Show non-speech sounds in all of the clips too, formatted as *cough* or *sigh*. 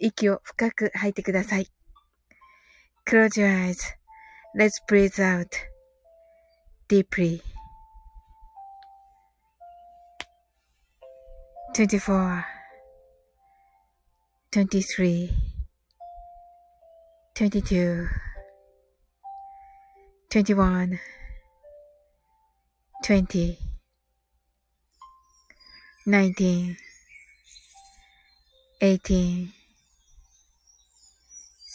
息を深く吐いてください。Close your eyes.Let's breathe out deeply. 24 23 22 21 20 19 18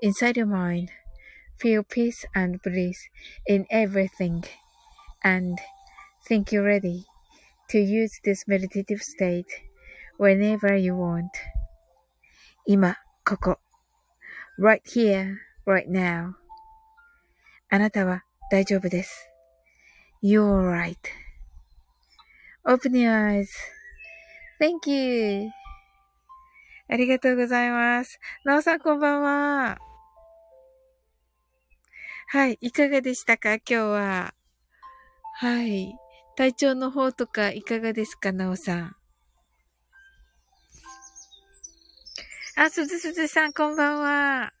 inside your mind. Feel peace and bliss in everything. And think you're ready to use this meditative state whenever you want. 今、ここ。right here, right now. あなたは大丈夫です。You're right. Open your eyes. Thank you. ありがとうございます。なおさんこんばんは。 はい。いかがでしたか？今日は。はい。体調の方とかいかがですか？なおさん。あ、すずすずさん、こんばんは。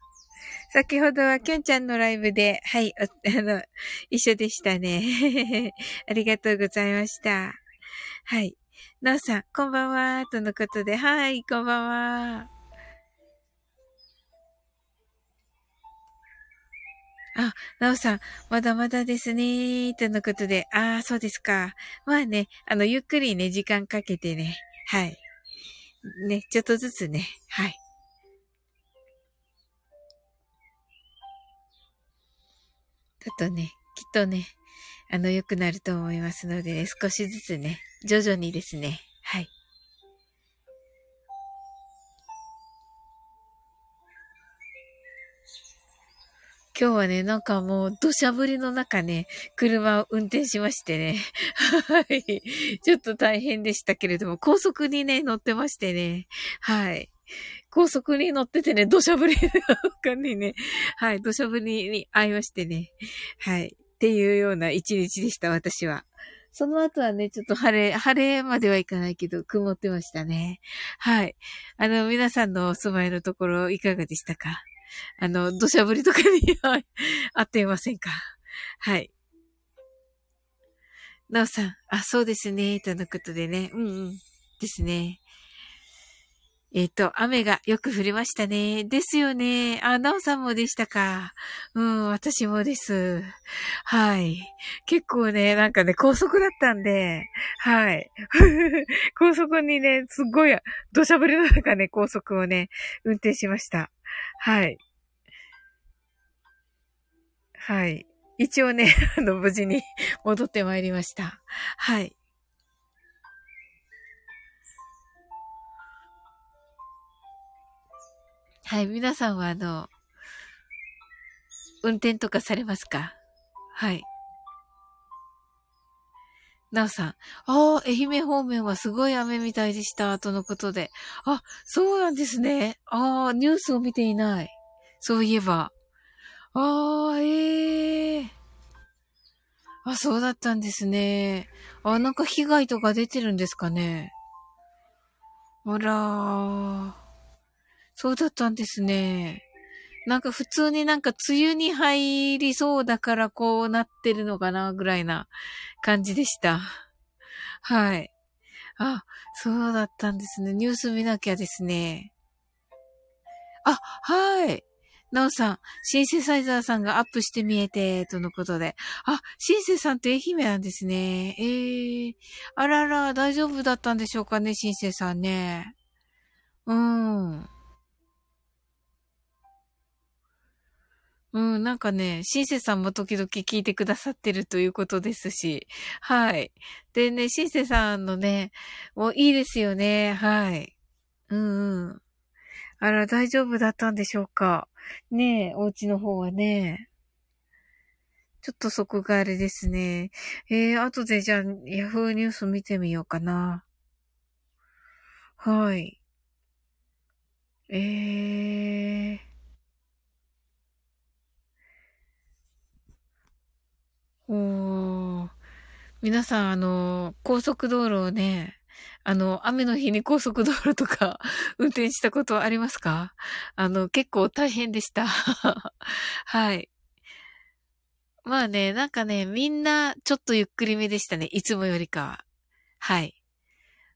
先ほどはきょんちゃんのライブで、はい、*laughs* あの、一緒でしたね。*laughs* ありがとうございました。はい。なおさん、こんばんは。とのことで、はい、こんばんは。あ、なおさん、まだまだですね。とのことで、ああ、そうですか。まあね、あの、ゆっくりね、時間かけてね。はい。ね、ちょっとずつね。はい。ちょっとね、きっとね、あの、良くなると思いますので、ね、少しずつね、徐々にですね。はい。今日はね、なんかもう土砂降りの中ね、車を運転しましてね。はい。ちょっと大変でしたけれども、高速にね、乗ってましてね。はい。高速に乗っててね、土砂降りの中にね、はい、土砂降りに会いましてね。はい。っていうような一日でした、私は。その後はね、ちょっと晴れ、晴れまではいかないけど、曇ってましたね。はい。あの、皆さんのお住まいのところ、いかがでしたか？あの、土砂降りとかに、はい、あっていませんか？はい。なおさん、あ、そうですね、とのことでね。うんうん。ですね。えっ、ー、と、雨がよく降りましたね。ですよね。あ、なおさんもでしたか？うん、私もです。はい。結構ね、なんかね、高速だったんで、はい。*laughs* 高速にね、すっごい、土砂降りの中ね、高速をね、運転しました。はい。はい。一応ね、*laughs* あの、無事に *laughs* 戻ってまいりました。はい。はい、皆さんはあの、運転とかされますか？はい。なおさん。ああ、愛媛方面はすごい雨みたいでした、とのことで。あ、そうなんですね。ああ、ニュースを見ていない。そういえば。ああ、ええー、あ、そうだったんですね。あ、なんか被害とか出てるんですかね。あらー。そうだったんですね。なんか普通になんか梅雨に入りそうだからこうなってるのかなぐらいな感じでした。はい。あ、そうだったんですね。ニュース見なきゃですね。あ、はい。なおさん、シンセサイザーさんがアップして見えて、とのことで。あ、シンセさんって愛媛なんですね。ええー、あらら、大丈夫だったんでしょうかね、シンセさんね。うん。うん、なんかね、シンセさんも時々聞いてくださってるということですし、はい。でね、シンセさんのね、もういいですよね、はい。うんうん。あら、大丈夫だったんでしょうか。ねえ、お家の方はね。ちょっとそこがあれですね。えー、後でじゃあ、ヤフーニュース見てみようかな。はい。えー。おー。皆さん、あの、高速道路をね、あの、雨の日に高速道路とか *laughs* 運転したことありますか？あの、結構大変でした。*laughs* はい。まあね、なんかね、みんなちょっとゆっくりめでしたね。いつもよりかは。はい。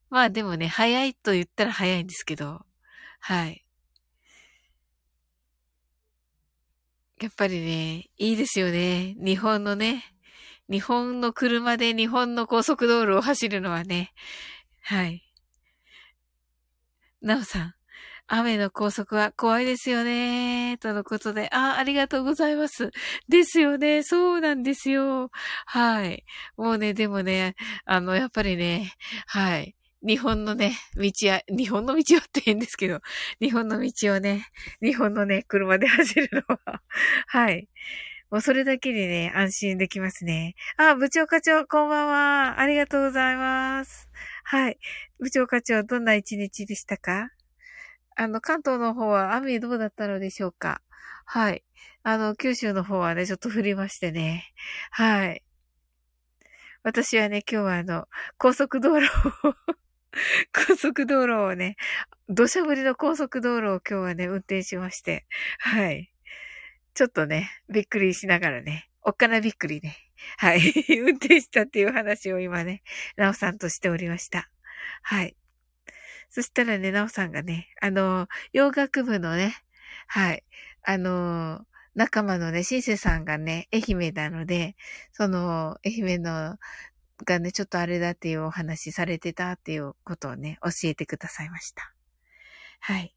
まあでもね、早いと言ったら早いんですけど、はい。やっぱりね、いいですよね。日本のね、日本の車で日本の高速道路を走るのはね、はい。なおさん、雨の高速は怖いですよね。とのことで、あ、ありがとうございます。ですよね。そうなんですよ。はい。もうね、でもね、あの、やっぱりね、はい。日本のね、道や、日本の道はって変ですけど、日本の道をね、日本のね、車で走るのは、はい。もうそれだけでね、安心できますね。あ、部長課長、こんばんは。ありがとうございます。はい。部長課長、どんな一日でしたか？あの、関東の方は雨どうだったのでしょうか？はい。あの、九州の方はね、ちょっと降りましてね。はい。私はね、今日はあの、高速道路を *laughs* 高速道路をね、土砂降りの高速道路を今日はね、運転しまして。はい。ちょっとね、びっくりしながらね、おっかなびっくりね。はい。*laughs* 運転したっていう話を今ね、なおさんとしておりました。はい。そしたらね、なおさんがね、あの、洋楽部のね、はい。あの、仲間のね、シンセさんがね、愛媛なので、その、愛媛の、がね、ちょっとあれだっていうお話されてたっていうことをね、教えてくださいました。はい。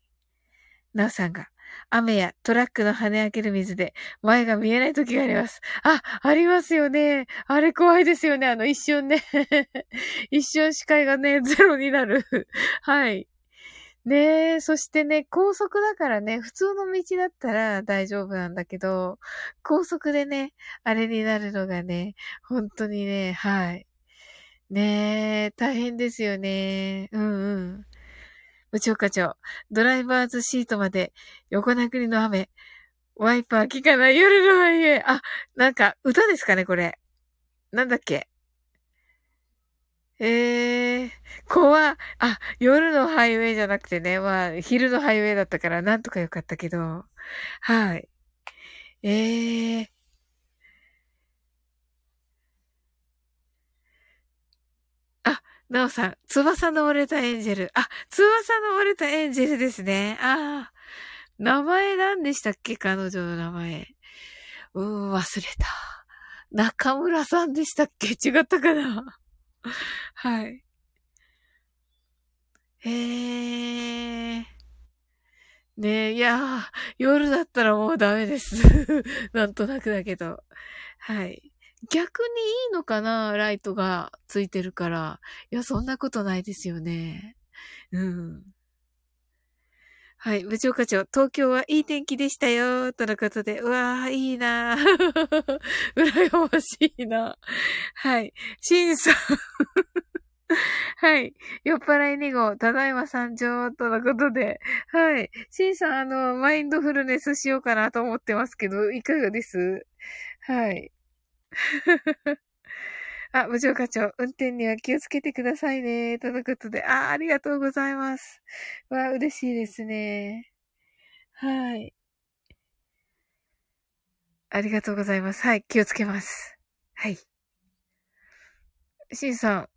なおさんが、雨やトラックの跳ね上げる水で前が見えない時があります。あ、ありますよね。あれ怖いですよね。あの一瞬ね。*laughs* 一瞬視界がね、ゼロになる。*laughs* はい。ねえ、そしてね、高速だからね、普通の道だったら大丈夫なんだけど、高速でね、あれになるのがね、本当にね、はい。ねえ、大変ですよね。うんうん。部長課長、ドライバーズシートまで横殴りの雨。ワイパー効かない夜のハイエあ、なんか歌ですかね、これ。なんだっけええー、怖あ、夜のハイウェイじゃなくてね、まあ、昼のハイウェイだったからなんとかよかったけど、はい。ええー、あ、なおさん、翼の折れたエンジェル。あ、翼の折れたエンジェルですね。ああ。名前何でしたっけ？彼女の名前。うーん、忘れた。中村さんでしたっけ？違ったかな？はい。へえー。ねえ、いやー、夜だったらもうダメです。*laughs* なんとなくだけど。はい。逆にいいのかなライトがついてるから。いや、そんなことないですよね。うん。はい。部長課長、東京はいい天気でしたよ。とのことで、うわー、いいな *laughs* 羨ましいなはい。シンさん *laughs* はい。酔っ払い2号、ただいま参上、とのことで。はい。シンさん、あの、マインドフルネスしようかなと思ってますけど、いかがです？はい。あ、部長課長、運転には気をつけてくださいね。とのことで、あ、ありがとうございます。わ、嬉しいですね。はい。ありがとうございます。はい、気をつけます。はい。しんさ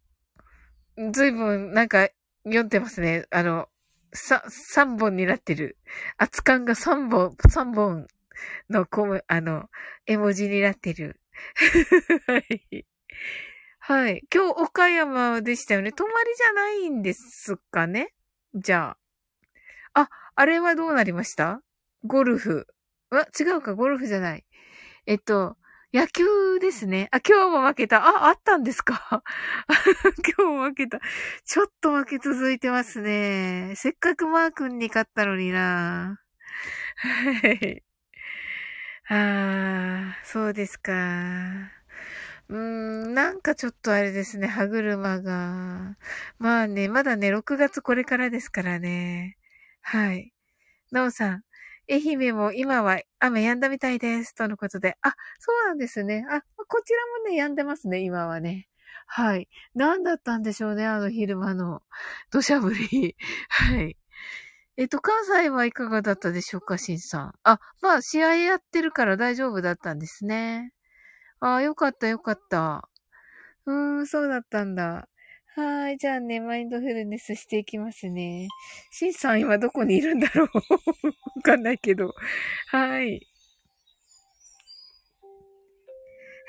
ん、ずいぶんなんか読んでますね。あの、さ、三本になってる。厚感が三本、三本のコム、あの、絵文字になってる。*laughs* はい。はい。今日岡山でしたよね。泊まりじゃないんですかね？じゃあ。あ、あれはどうなりました？ゴルフ。あ、違うか、ゴルフじゃない。えっと、野球ですね。あ、今日も負けた。あ、あったんですか？*laughs* 今日も負けた。ちょっと負け続いてますね。せっかくマー君に勝ったのにな。はい。ああ、そうですか。うーん、なんかちょっとあれですね、歯車が。まあね、まだね、6月これからですからね。はい。なおさん、愛媛も今は雨止んだみたいです。とのことで。あ、そうなんですね。あ、こちらもね、止んでますね、今はね。はい。何だったんでしょうね、あの昼間の土砂降り。*laughs* はい。えっと、関西はいかがだったでしょうか、しんさん。あ、まあ、試合やってるから大丈夫だったんですね。ああ、よかったよかった。うーん、そうだったんだ。はい。じゃあね、マインドフルネスしていきますね。シンさん今どこにいるんだろう？*laughs* わかんないけど。はい。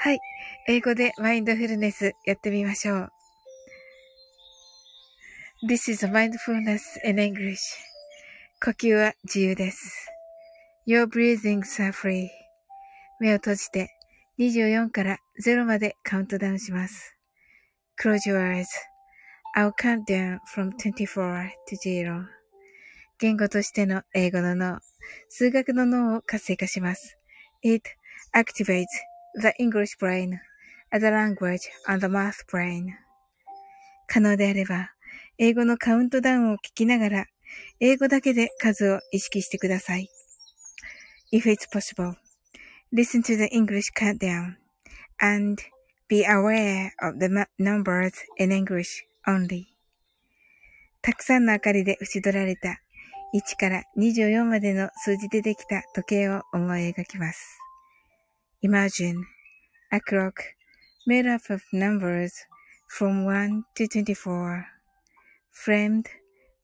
はい。英語でマインドフルネスやってみましょう。This is a mindfulness in English. 呼吸は自由です。Your breathings are free. 目を閉じて24から0までカウントダウンします。Close your eyes.I'll count down from 24 to 0. 言語としての英語の脳、数学の脳を活性化します。It activates the English brain as a language and the math brain. 可能であれば、英語のカウントダウンを聞きながら、英語だけで数を意識してください。If it's possible, Listen to the English countdown and be aware of the numbers in English only. たくさんの明かりで縁取られた1から24までの数字でできた時計を思い描きます。Imagine a clock made up of numbers from 1 to 24 framed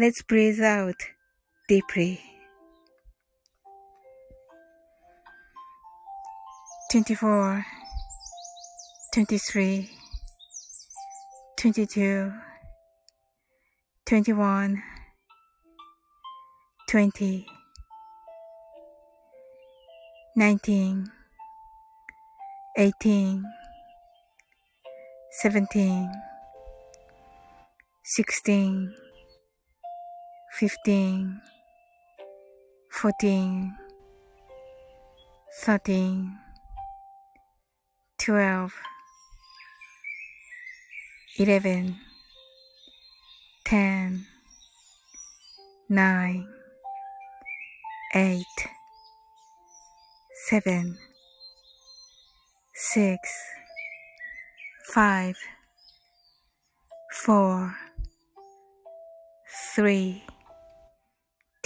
eyes.Let's breathe out deeply. 24 23 22 21 20 19 18 17 sixteen, 15 14 13 12 11 10 9 8 7 6 5 4 3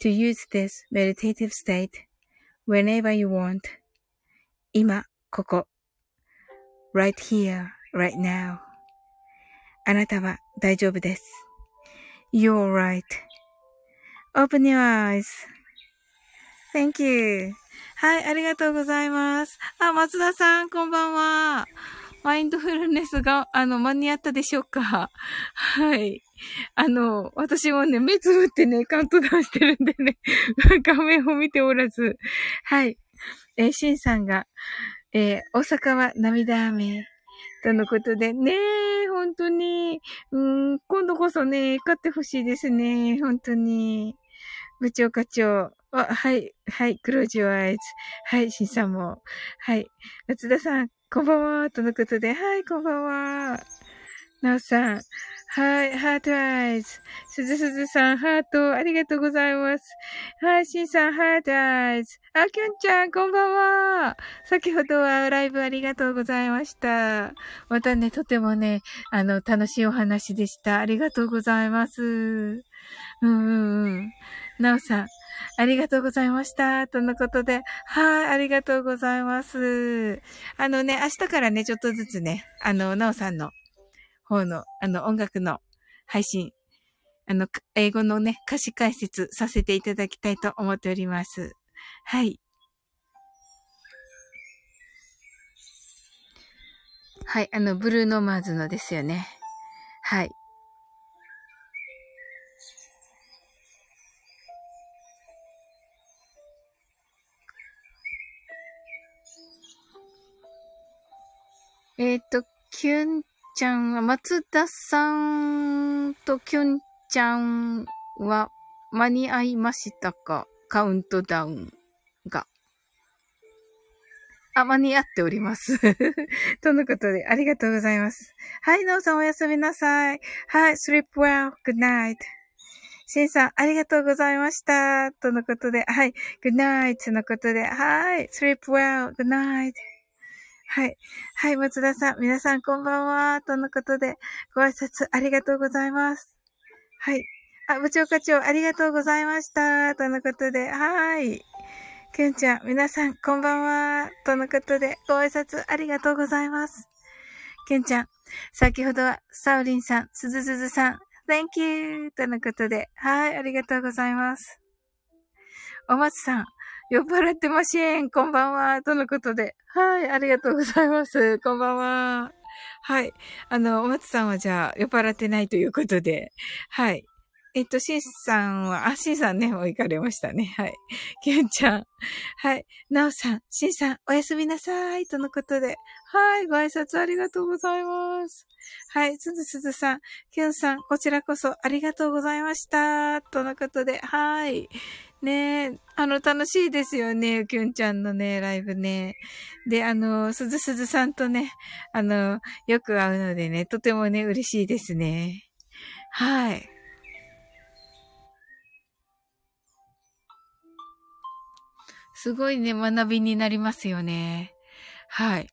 to use this meditative state whenever you want. 今、ここ。right here, right now. あなたは大丈夫です。You're right.Open your eyes.Thank you. はい、ありがとうございます。あ、松田さん、こんばんは。マインドフルネスが、あの、間に合ったでしょうかはい。あの、私もね、目つぶってね、カウントダウンしてるんでね、*laughs* 画面を見ておらず。はい。えー、シンさんが、えー、大阪は涙雨。とのことで、ねえ、本当に、うん、今度こそね、勝ってほしいですね、本当に。部長課長。あ、はい、はい、クロージュアイズ。はい、シンさんも。はい、松田さん、こんばんは、とのことで、はい、こんばんは。なおさん、はい、ハートアイズ。すずすずさん、ハート、ありがとうございます。はい、しんさん、ハートアイズ。あ、きゅんちゃん、こんばんは。先ほどはライブありがとうございました。またね、とてもね、あの、楽しいお話でした。ありがとうございます。うんうんうん。なおさん、ありがとうございました。とのことで、はい、ありがとうございます。あのね、明日からね、ちょっとずつね、あの、なおさんの方の、あの、音楽の配信、あの、英語のね、歌詞解説させていただきたいと思っております。はい。はい、あの、ブルーノマーズのですよね。はい。えっ、ー、と、キュンちゃんは、松田さんときゅんちゃんは間に合いましたか？カウントダウンが。あ、間に合っております。*laughs* とのことで、ありがとうございます。はい、なおさんおやすみなさい。はい、sleep well, good night. しんさん、ありがとうございました。とのことで、はい、good night のことで、はい、sleep well, good night. はい。はい、松田さん。皆さんこんばんは。とのことで、ご挨拶ありがとうございます。はい。あ、部長課長、ありがとうございました。とのことで、はい。きゅんちゃん、皆さん、こんばんは。とのことで、ご挨拶ありがとうございます。きゅんちゃん、先ほどは、サウリンさん、すずすずさん、Thank you! とのことで、はい、ありがとうございます。お松さん、酔っ払ってません。こんばんは。とのことで。はい。ありがとうございます。こんばんは。はい。あの、お松さんはじゃあ、酔っ払ってないということで。はい。えっと、シンさんは、あ、シンさんね、もう行かれましたね。はい。*laughs* キュンちゃん。はい。ナオさん、シンさん、おやすみなさい。とのことで。はい。ご挨拶ありがとうございます。はい。すずすずさん、キュンさん、こちらこそありがとうございました。とのことで。はい。ねえ、あの、楽しいですよね、きゅんちゃんのね、ライブね。で、あの、すずすずさんとね、あの、よく会うのでね、とてもね、嬉しいですね。はい。すごいね、学びになりますよね。はい。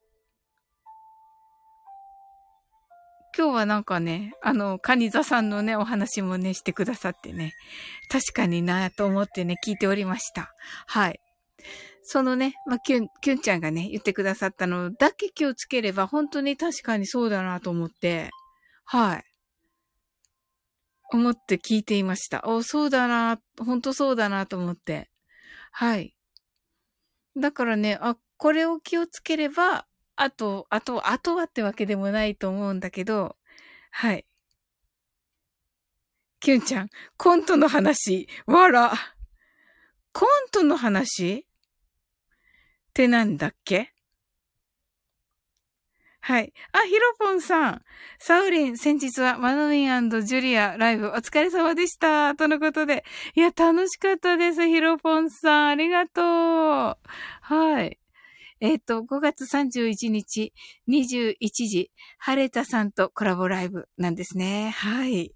今日はなんかね、あの、カニザさんのね、お話もね、してくださってね、確かになと思ってね、聞いておりました。はい。そのね、まあ、キュン、キュンちゃんがね、言ってくださったのだけ気をつければ、本当に確かにそうだなと思って、はい。思って聞いていました。お、そうだな、本当そうだなと思って。はい。だからね、あ、これを気をつければ、あと、あと、あとはってわけでもないと思うんだけど、はい。キュンちゃん、コントの話、わら。コントの話ってなんだっけ？はい。あ、ヒロポンさん。サウリン、先日はマノミンジュリアライブお疲れ様でした。とのことで。いや、楽しかったです、ヒロポンさん。ありがとう。はい。えっ、ー、と、5月31日、21時、晴れたさんとコラボライブなんですね。はい。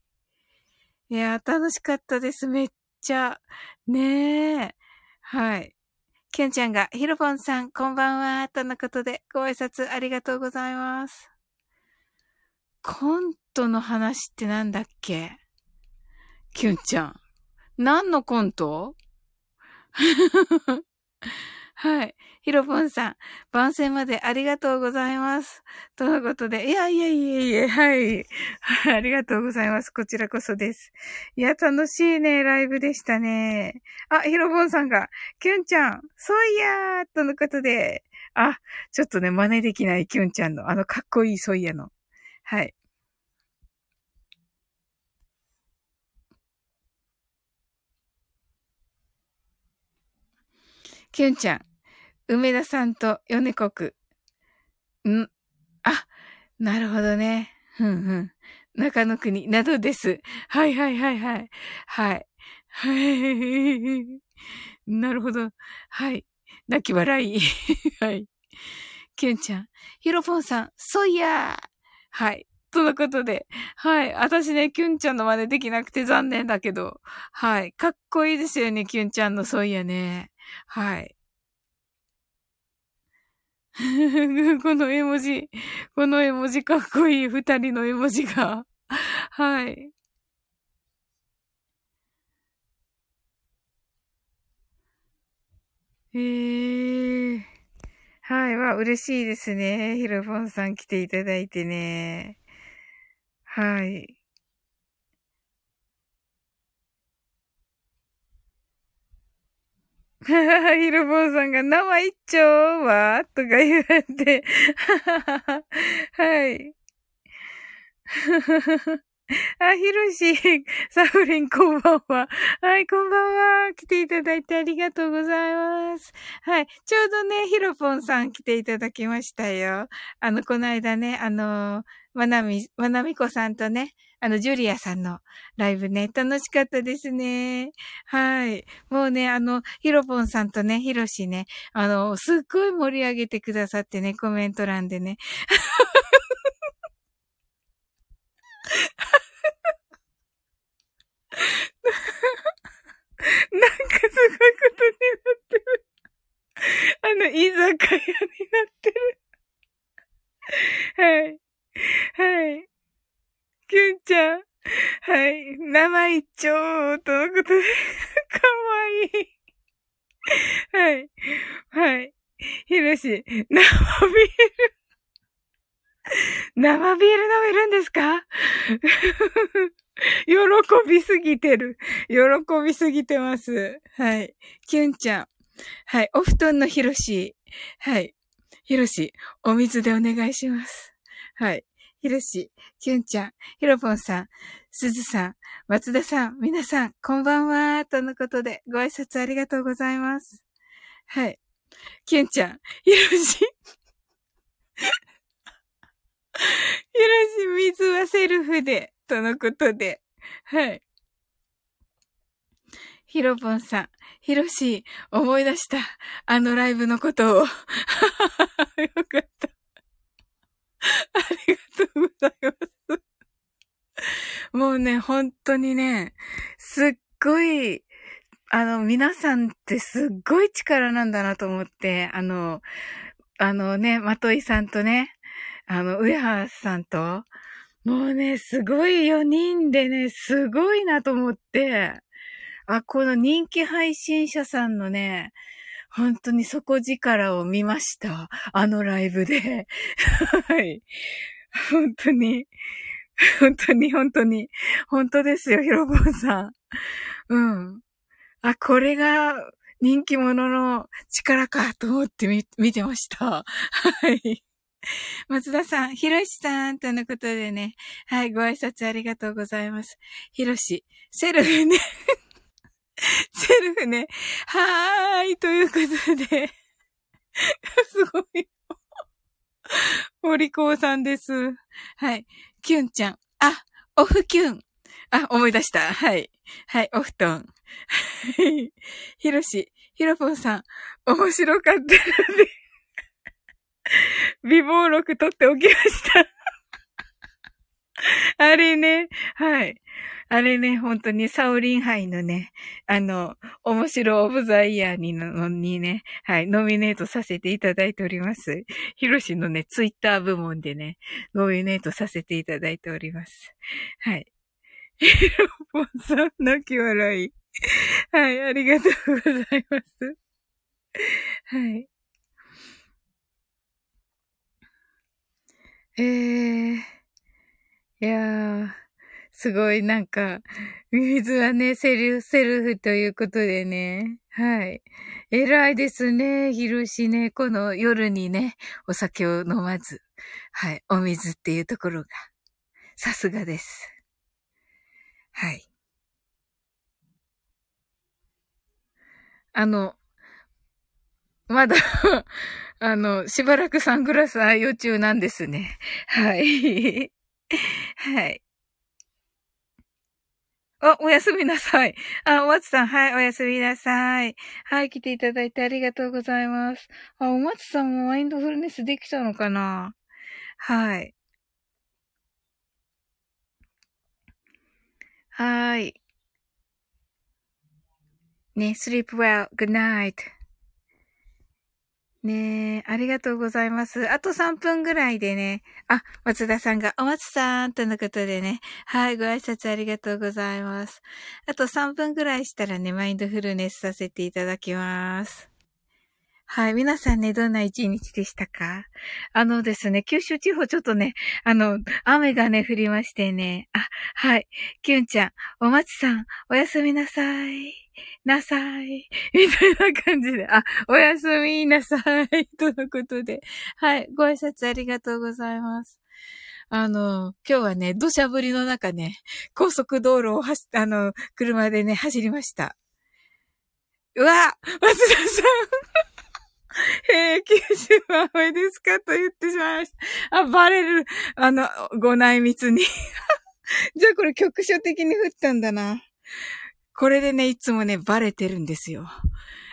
いや、楽しかったです。めっちゃ。ねえ。はい。きゅんちゃんが、ひろぽんさん、こんばんは、とのことで、ご挨拶ありがとうございます。コントの話ってなんだっけ？きゅんちゃん。何のコント？はい。ひろぽんさん、番宣までありがとうございます。とのことで、いやいやいやいや、はい。*laughs* ありがとうございます。こちらこそです。いや、楽しいね、ライブでしたね。あ、ひろぽんさんが、きゅんちゃん、そういやー、とのことで、あ、ちょっとね、真似できないきゅんちゃんの、あの、かっこいいソイヤの。はい。きゅんちゃん、梅田さんと米国。ん、あ、なるほどね。ふんふん。中野国などです。はいはいはいはい。はい。はい。なるほど。はい。泣き笑い。はい。きゅんちゃん。ヒロポンさん、そいやー。はい。とのことで。はい。私ね、キュンちゃんの真似できなくて残念だけど。はい。かっこいいですよね、キュンちゃんのそういやね。はい。*laughs* この絵文字、この絵文字かっこいい二人の絵文字が。*laughs* はい。ええー。はい。わ、嬉しいですね。ヒロポンさん来ていただいてね。はい。ヒロボンさんが生一丁は？とか言われて、*laughs* はい。*laughs* あ、ひろし、サウリン、こんばんは。はい、こんばんは。来ていただいてありがとうございます。はい。ちょうどね、ヒロポンさん来ていただきましたよ。あの、この間ね、あの、まなみ、まなみこさんとね、あの、ジュリアさんのライブね、楽しかったですね。はい。もうね、あの、ヒロポンさんとね、ヒロシね、あの、すっごい盛り上げてくださってね、コメント欄でね。*laughs* なんかすごいことになってる。あの、居酒屋になってる。はい。はい。きゅんちゃん。はい。生一丁とのことで、かわいい。はい。はい。ひろし、生ビール。生ビール飲めるんですか喜びすぎてる。喜びすぎてます。はい。きゅんちゃん。はい。お布団のひろし。はい。ひろし、お水でお願いします。はい。ひろし、きゅんちゃん、ひろぽんさん、すずさん、松田さん、皆さん、こんばんは、とのことで、ご挨拶ありがとうございます。はい。きゅんちゃん、ひろし、ひろし、水はセルフで、とのことで、はい。ひろぽんさん、ひろし、思い出した。あのライブのことを。*laughs* よかった。ありがとうございます。もうね、本当にね、すっごい、あの、皆さんってすっごい力なんだなと思って、あの、あのね、まといさんとね、あの、上原さんと、もうね、すごい4人でね、すごいなと思って、あ、この人気配信者さんのね、本当に底力を見ました。あのライブで。はい。本当に。本当に、本当に。本当ですよ、ヒロボンさん。うん。あ、これが人気者の力かと思ってみ、見てました。はい。松田さん、ひろしさんとのことでね。はい、ご挨拶ありがとうございます。ひろし、セルフね。*laughs* セルフね。はーい、ということで。*laughs* すごい。お利口さんです。はい。キュンちゃん。あ、オフキュン。あ、思い出した。はい。はい、お布団。はいひろし、ひろぽんさん、面白かったので *laughs* 美貌録取っておきましたあれね、はい。*laughs* あれね、本当にサオリン杯のね、あの、面白オブザイヤーにのにね、はい、ノミネートさせていただいております。ヒロシのね、ツイッター部門でね、ノミネートさせていただいております。はい。*laughs* ヒロポンさん、泣き笑い。はい、ありがとうございます。はい。えー、いやー、すごいなんか、水はね、セルフセルフということでね。はい。偉いですね、ひろしね。この夜にね、お酒を飲まず。はい。お水っていうところが。さすがです。はい。あの、まだ *laughs* あの、しばらくサングラス愛用中なんですね。はい。はい。あ、おやすみなさい。あ、お松さん、はい、おやすみなさい。はい、来ていただいてありがとうございます。あ、お松さんもマインドフルネスできたのかな？はい。はい。ね、sleep well, good night. ねえ、ありがとうございます。あと3分ぐらいでね、あ、松田さんが、お松さんとのことでね、はい、ご挨拶ありがとうございます。あと3分ぐらいしたらね、マインドフルネスさせていただきます。はい。皆さんね、どんな一日でしたか？あのですね、九州地方ちょっとね、あの、雨がね、降りましてね。あ、はい。キュンちゃん、お松さん、おやすみなさい。なさい。*laughs* みたいな感じで、あ、おやすみなさい。*laughs* とのことで。はい。ご挨拶ありがとうございます。あの、今日はね、土砂降りの中ね、高速道路を走、あの、車でね、走りました。うわ松田さんえー、九州は雨ですかと言ってしまいました。あ、バレる。あの、ご内密に。*laughs* じゃあこれ局所的に降ったんだな。これでね、いつもね、バレてるんですよ。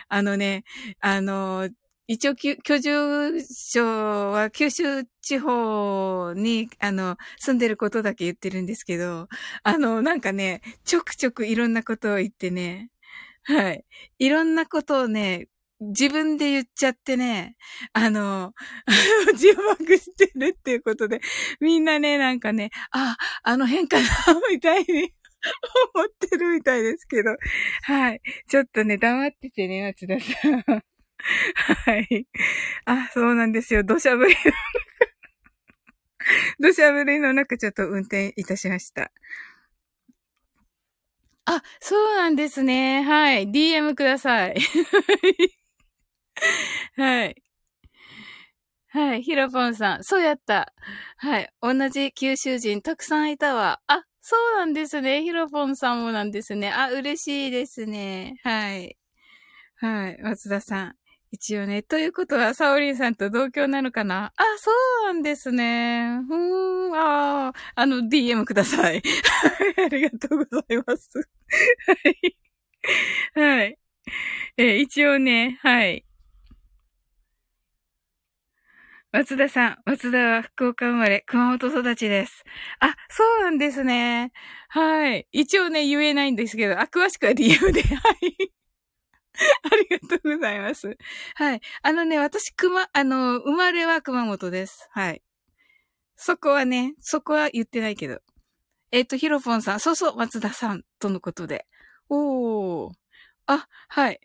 あのね、あの、一応、居住所は九州地方に、あの、住んでることだけ言ってるんですけど、あの、なんかね、ちょくちょくいろんなことを言ってね、はい。いろんなことをね、自分で言っちゃってね、あの、*laughs* 自爆してるっていうことで、みんなね、なんかね、あ、あの変かな、みたいに思ってるみたいですけど、はい。ちょっとね、黙っててね、松田さん。*laughs* はい。あ、そうなんですよ。土砂降りの中。*laughs* 土砂降りの中ちょっと運転いたしました。あ、そうなんですね。はい。DM ください。*laughs* はい。はい。ヒロポンさん。そうやった。はい。同じ九州人たくさんいたわ。あ、そうなんですね。ヒロポンさんもなんですね。あ、嬉しいですね。はい。はい。松田さん。一応ね。ということは、サオリンさんと同居なのかな？あ、そうなんですね。ふーん、あああの、DM ください。ありがとうございます。はい。はい。え一応ね、はい。松田さん。松田は福岡生まれ、熊本育ちです。あ、そうなんですね。はい。一応ね、言えないんですけど、あ、詳しくは DM で。*laughs* はい。ありがとうございます。はい。あのね、私、熊、あの、生まれは熊本です。はい。そこはね、そこは言ってないけど。えっ、ー、と、ヒロポンさん、そうそう、松田さん、とのことで。おー。あ、はい。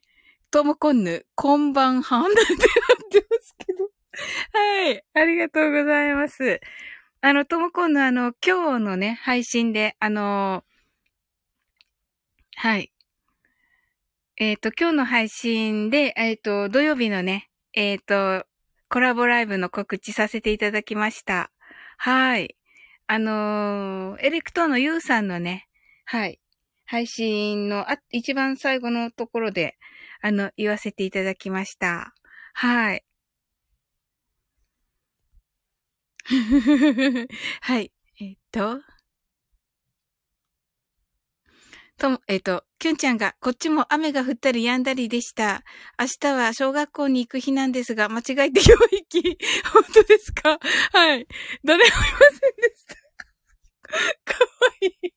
ともこんぬ、こんばんはんなんてなってますけど。*laughs* はい。ありがとうございます。あの、ともこんのあの、今日のね、配信で、あのはい。えっ、ー、と、今日の配信で、えっ、ー、と、土曜日のね、えっ、と、コラボライブの告知させていただきました。はい。あのエレクトーのユウさんのね、はい。配信の、あ、一番最後のところで、あの、言わせていただきました。はい。*laughs* はい。えっと。とも、えっと、きゅんちゃんが、こっちも雨が降ったり止んだりでした。明日は小学校に行く日なんですが、間違えて領域。*laughs* 本当ですか？はい。誰もいませんでした。かわいい。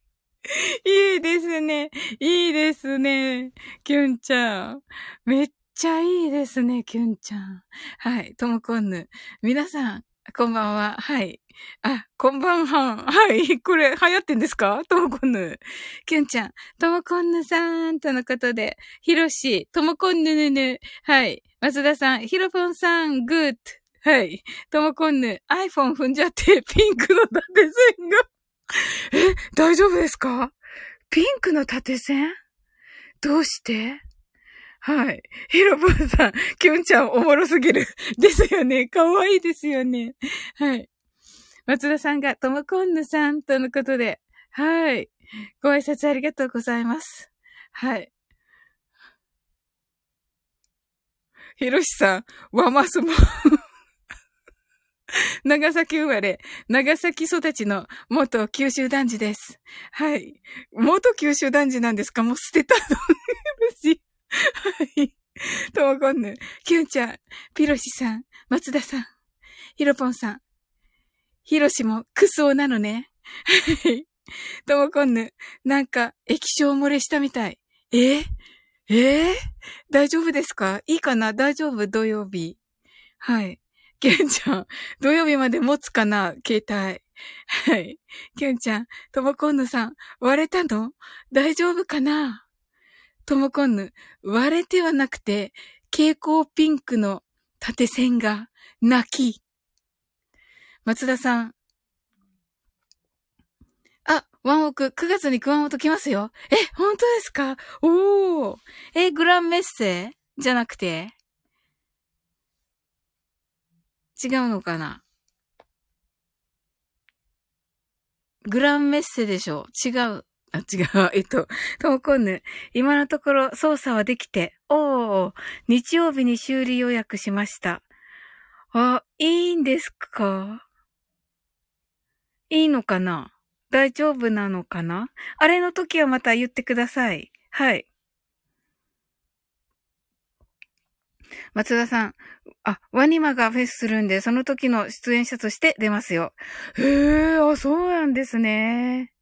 いいですね。いいですね。きゅんちゃん。めっちゃいいですね、きゅんちゃん。はい。ともこんぬ。皆さん、こんばんは。はい。あ、こんばんは。はい。*laughs* これ、流行ってんですか？ともこんぬ。きゅんちゃん、ともこんぬさん。とのことで、ひろし、ともこんぬぬぬ。はい。松田さん、ひろぽんさん、グッド。はい。ともこんぬ、iPhone 踏んじゃって、ピンクの縦線が。え、大丈夫ですか？ピンクの縦線？どうして？はい。ヒロポンさん、キュンちゃんおもろすぎる。*laughs* ですよね。かわいいですよね。はい。松田さんが、ともこんぬさんとのことで、はい。ご挨拶ありがとうございます。はい。ひろしさん、ワマスも *laughs* 長崎生まれ、長崎育ちの元九州男児です。はい。元九州男児なんですか？もう捨てたの。*laughs* はい。ともこんぬ、きゅんちゃん、ピロシさん、松田さん、ひろぽんさん、ひろしもクソなのね。はい。ともこんぬ、なんか液晶漏れしたみたい。え？え？ー、大丈夫ですか？いいかな？大丈夫？土曜日。はい。きゅんちゃん、土曜日まで持つかな？携帯。はい。きゅんちゃん、ともこんぬさん、割れたの？大丈夫かな？ともこんぬ、割れてはなくて、蛍光ピンクの縦線が泣き。松田さん。あ、ワンオク、9月に熊本来ますよ。え、本当ですか？おー。え、グランメッセじゃなくて？違うのかな？グランメッセでしょ違う。あ、違う。*laughs* えっと、トモコンヌ。今のところ操作はできて、おー、日曜日に修理予約しました。あ、いいんですか？いいのかな？大丈夫なのかな？あれの時はまた言ってください。はい。松田さん、あ、ワニマがフェスするんで、その時の出演者として出ますよ。へえ、あ、そうなんですね。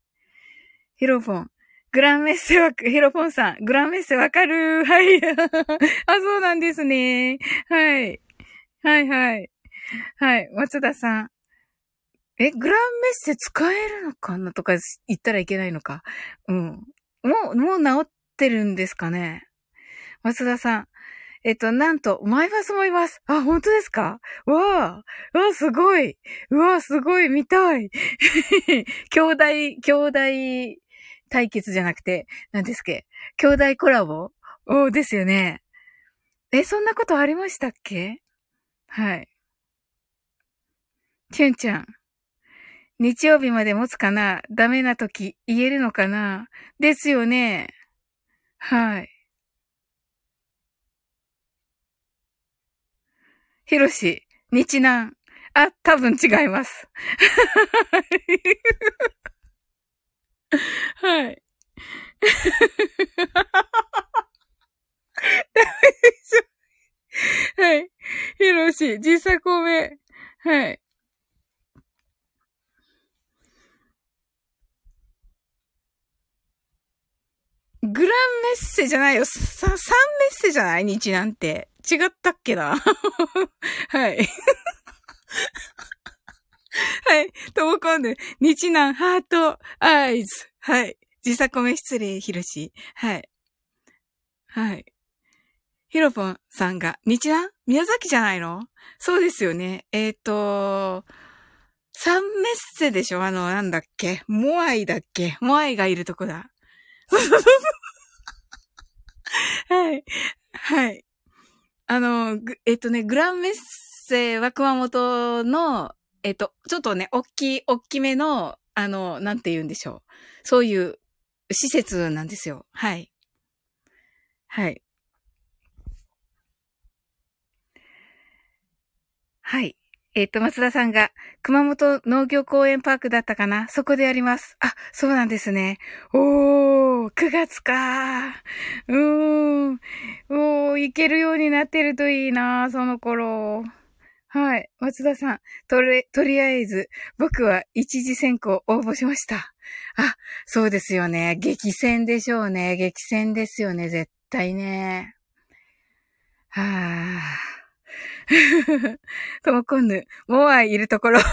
ヒロポン。グランメッセわ、ヒロポンさん。グランメッセわかる？はい。*laughs* あ、そうなんですね。はい。はいはい。はい。松田さん。え、グランメッセ使えるのかな？とか言ったらいけないのか。うん。もう、もう治ってるんですかね？松田さん。えっと、なんと、マイバスもいます。あ、本当ですか？わあ、わあ、すごい。わあ、すごい、見たい。*laughs* 兄弟、兄弟対決じゃなくて、何ですっけ？兄弟コラボ？おですよね。え、そんなことありましたっけ？はい。チュンちゃん。日曜日まで持つかな？ダメな時言えるのかな？ですよね。はい。ひろし、日南。あ、多分違います。*laughs* *laughs* はい。ダメでしょ。はい。ひろし、実際ごめん。はい。グランメッセじゃないよ。さ、サンメッセじゃない？日なんて。違ったっけな？*laughs* はい。*laughs* はい。ともこんで、日南ハートアイズ。はい。自作め失礼、ひろし。はい。はい。ひろぽんさんが、日南？宮崎じゃないの？そうですよね。えっ、ー、と、サンメッセでしょ？あの、なんだっけ？モアイだっけ？モアイがいるとこだ。*laughs* はい。はい。あの、えっとね、グランメッセは熊本の、えっと、ちょっとね、大きい、大きめの、あの、なんて言うんでしょう。そういう施設なんですよ。はい。はい。はい。えっ、と、松田さんが、熊本農業公園パークだったかな？そこでやります。あ、そうなんですね。おー、9月かーうーん。おー、行けるようになってるといいなその頃。はい。松田さん、とり、とりあえず、僕は一次選考応募しました。あ、そうですよね。激戦でしょうね。激戦ですよね。絶対ね。はぁ。*laughs* ともこんぬ、モアイいるところ。で、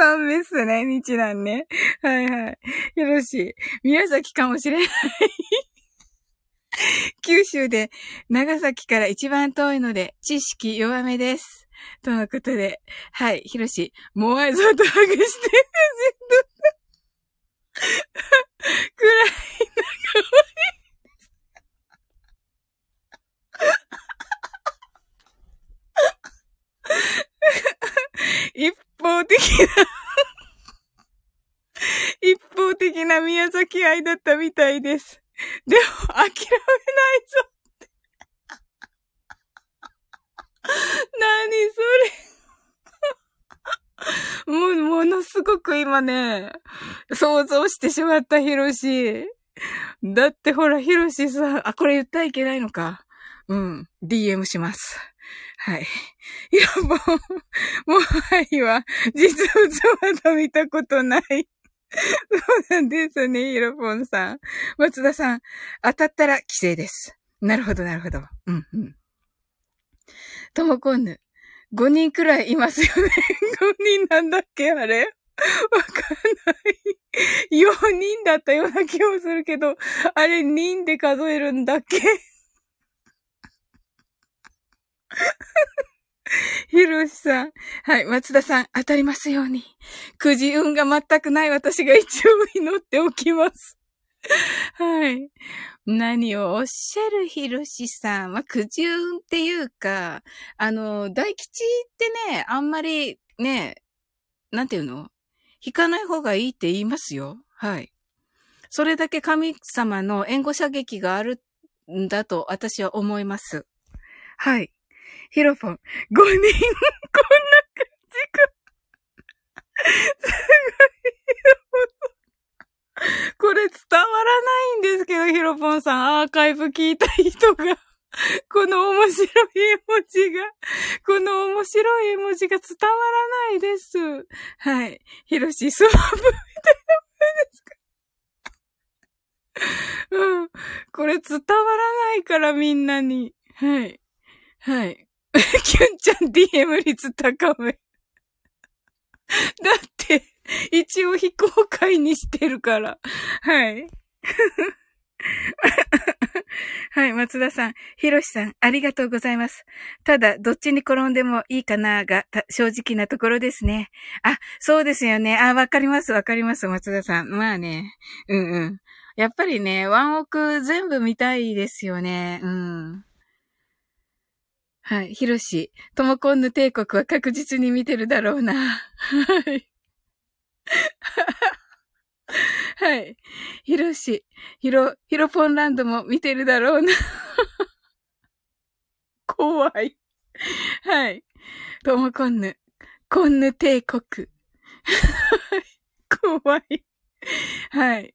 3目っすね、日南ね。はいはい。よろしい。宮崎かもしれない。*laughs* 九州で長崎から一番遠いので知識弱めです。とのことで、はい、ひろし、モアイゾートハグして、*laughs* 暗い長 *laughs* 一方的な一方的な宮崎愛だったみたいです。*laughs* でも、諦めないぞって。*laughs* 何それ *laughs* もう、ものすごく今ね、想像してしまったヒロシ。だってほら、ヒロシさん、あ、これ言ったらいけないのか。うん、DM します。はい。ヒロポン、もはやは、実物まだ見たことない。そうなんですね、ヒロポンさん。松田さん、当たったら規制です。なるほど、なるほど。うんうん。ともこんぬ、5人くらいいますよね。*laughs* 5人なんだっけあれわかんない。4人だったような気もするけど、あれ人で数えるんだっけ？ひろしさん。はい、松田さん、当たりますように。くじ運が全くない私が一応祈っておきます。はい。何をおっしゃるひろしさん。ま、くじ運っていうか、あの、大吉ってね、あんまりね、なんていうの？引かない方がいいって言いますよ。はい。それだけ神様の援護射撃があるんだと私は思います。はい。ヒロポン、5人、こんな感じか。すごい、ヒロポン。これ伝わらないんですけど、ヒロポンさん、アーカイブ聞いた人が、この面白い絵文字が、この面白い絵文字が伝わらないです。はい。ヒロシ、スワップみたいなものですか？うん。これ伝わらないからみんなに。はい。はい。*laughs* キュンちゃん DM 率高め。だって、一応非公開にしてるから。はい。*laughs* はい、松田さん。ひろしさん、ありがとうございます。ただ、どっちに転んでもいいかなが、正直なところですね。あ、そうですよね。あ、わかります、わかります、松田さん。まあね。うんうん。やっぱりね、ワンオク全部見たいですよね。うん。はい。ヒロシ、トモコンヌ帝国は確実に見てるだろうな。はい。*laughs* はい。ヒロシ、ヒロ、ヒロポンランドも見てるだろうな。*laughs* 怖い。はい。トモコンヌ、コンヌ帝国。*laughs* 怖い。はい。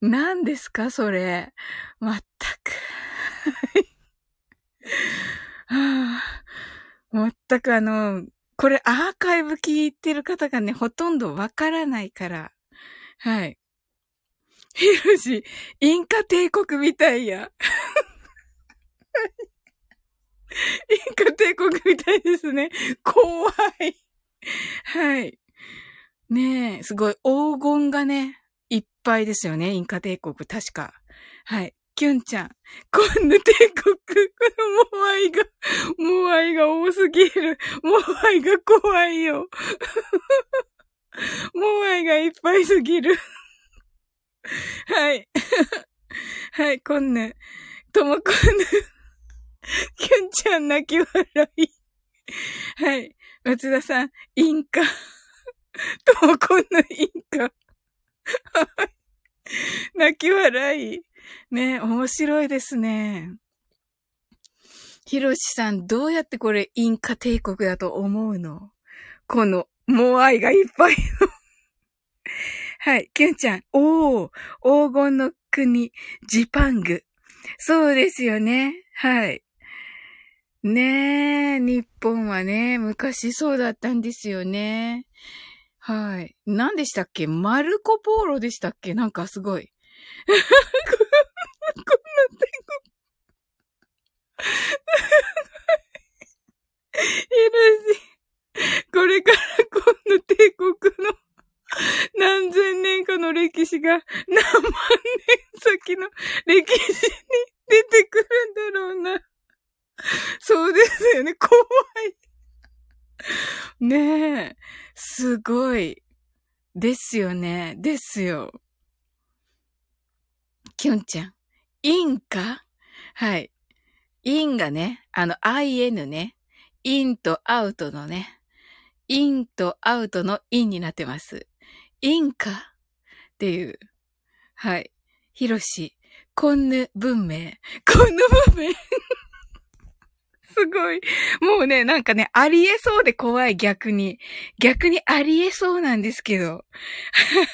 何ですかそれ。まったく。はい。はあ、全くあの、これアーカイブ聞いてる方がね、ほとんどわからないから。はい。ヒロシ、インカ帝国みたいや。インカ帝国みたいですね。怖い。はい。ねえ、すごい黄金がね、いっぱいですよね。インカ帝国、確か。はい。キュンちゃん。こんな帝国、このモアイが、モアイが多すぎる。モアイが怖いよ。*laughs* モアイがいっぱいすぎる。はい。*laughs* はい、こんな、ともこんぬ。キュンちゃん泣き笑い。はい。松田さん、インカ。ともこんぬインカ。*laughs* 泣き笑い。*laughs* ね、面白いですね。ひろしさん、どうやってこれインカ帝国だと思うの？この、モアイがいっぱいの *laughs* はい、キュンちゃん。おー、黄金の国、ジパング。そうですよね。はい。ねえ、日本はね、昔そうだったんですよね。はい。何でしたっけ？マルコポーロでしたっけ？なんかすごい。*laughs* こんな天国。いるし、これからこの帝国の何千年かの歴史が何万年先の歴史に出てくるんだろうな。そうですよね。怖い。ねえ。すごい。ですよね。ですよ。きゅんちゃん。インかはい。インがね、あの、IN ね。インとアウトのね。インとアウトのインになってます。インかっていう。はい。ヒロシ、コンヌ文明。コンヌ文明 *laughs* すごい。もうね、なんかね、ありえそうで怖い、逆に。逆にありえそうなんですけど。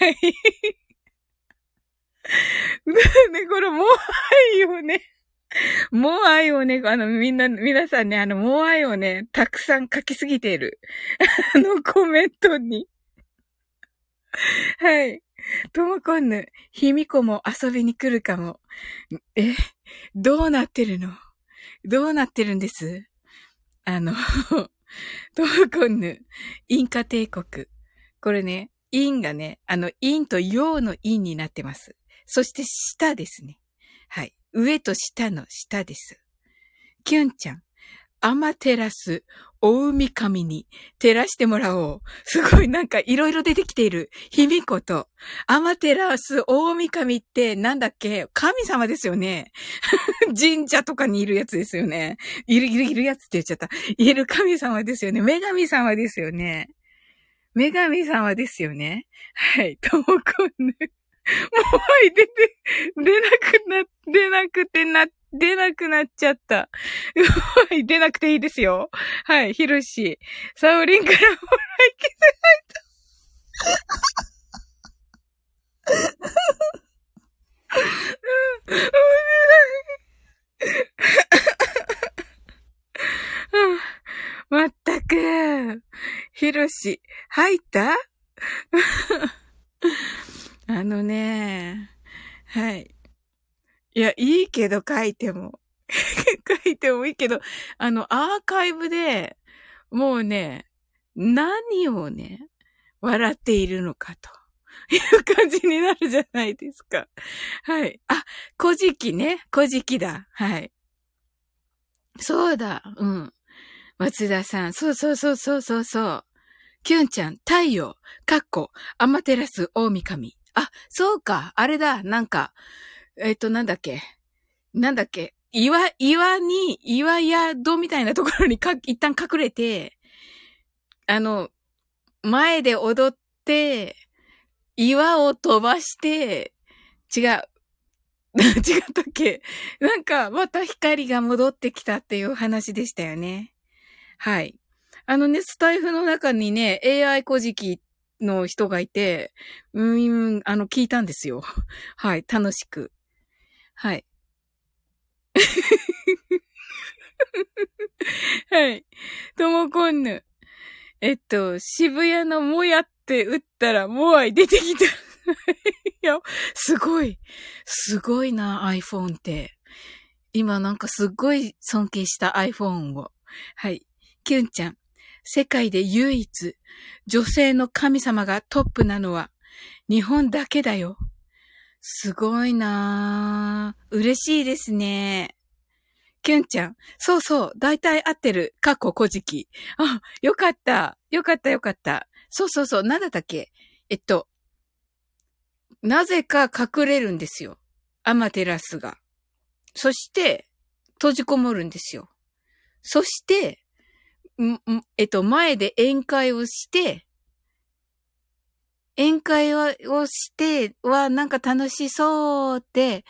はい。*laughs* ね、これ、もう愛をね、*laughs* もう愛をね、あの、みんな、皆さんね、あの、もう愛をね、たくさん書きすぎている。*laughs* あの、コメントに。はい。ともこんぬ、ひみこも遊びに来るかも。え、どうなってるの？どうなってるんです？あの、トーコンヌ、インカ帝国。これね、インがね、あの、インとヨーのインになってます。そして下ですね。はい。上と下の下です。キュンちゃん、アマテラス、大海神に照らしてもらおう。すごいなんかいろいろ出てきている。卑弥呼と、アマテラス、大海神ってなんだっけ？神様ですよね。*laughs* 神社とかにいるやつですよね。いる、いる、いるやつって言っちゃった。いる神様ですよね。女神様ですよね。女神様ですよね。はい。ともこんぬ。もう、出て、出なくな、出なくてな、出なくなっちゃった。はい、出なくていいですよ。はい、ひろし。サオリンからもらい気づいた。うん、面白い。まったく。ひろし、入ったあのね、はい。いや、いいけど書いても。*laughs* 書いてもいいけど、あの、アーカイブで、もうね、何をね、笑っているのかと。*laughs* いう感じになるじゃないですか。はい。あ、古事記ね。古事記だ。はい。そうだ。うん。松田さん。そうそうそうそうそうそう。キュンちゃん、太陽、かっこ、アマテラス大神。あ、そうか。あれだ。なんか、えっ、と、なんだっけ。なんだっけ。岩、岩に、岩宿みたいなところにか、一旦隠れて、あの、前で踊って、岩を飛ばして、違う。*laughs* 違ったっけなんか、また光が戻ってきたっていう話でしたよね。はい。あのね、スタイフの中にね、AI 古事記の人がいて、うん、あの、聞いたんですよ。*laughs* はい、楽しく。はい。*laughs* はい。ともこんぬ。えっと、渋谷のもやって打ったら、モアイ出てきた。*laughs* いや、すごい。すごいな、iPhone って。今なんかすっごい尊敬した iPhone を。はい。キュンちゃん。世界で唯一、女性の神様がトップなのは、日本だけだよ。すごいなぁ。嬉しいですね。キュンちゃん。そうそう。大体合ってる。過去古事記。あ、よかった。よかったよかった。そうそうそう。なんだったっけ？えっと、なぜか隠れるんですよ。アマテラスが。そして、閉じこもるんですよ。そして、えっと、前で宴会をして、宴会をしては、なんか楽しそうって、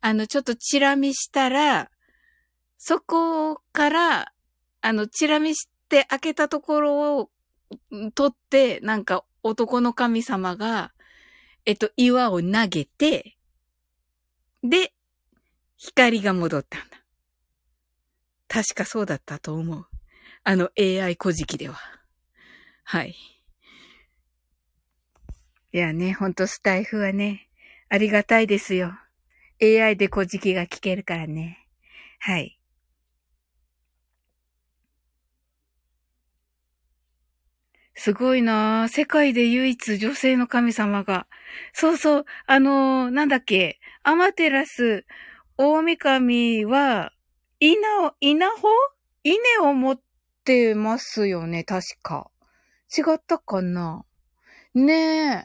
あの、ちょっとチラ見したら、そこから、あの、チラ見して開けたところを取って、なんか男の神様が、えっと、岩を投げて、で、光が戻ったんだ。確かそうだったと思う。あの AI 古事記では。はい。いやね、ほんとスタイフはね、ありがたいですよ。AI で古事記が聞けるからね。はい。すごいなぁ世界で唯一女性の神様が。そうそう、あのー、なんだっけ、アマテラス、大神は、稲を、稲穂？稲を持ってますよね、確か。違ったかな？ねえ。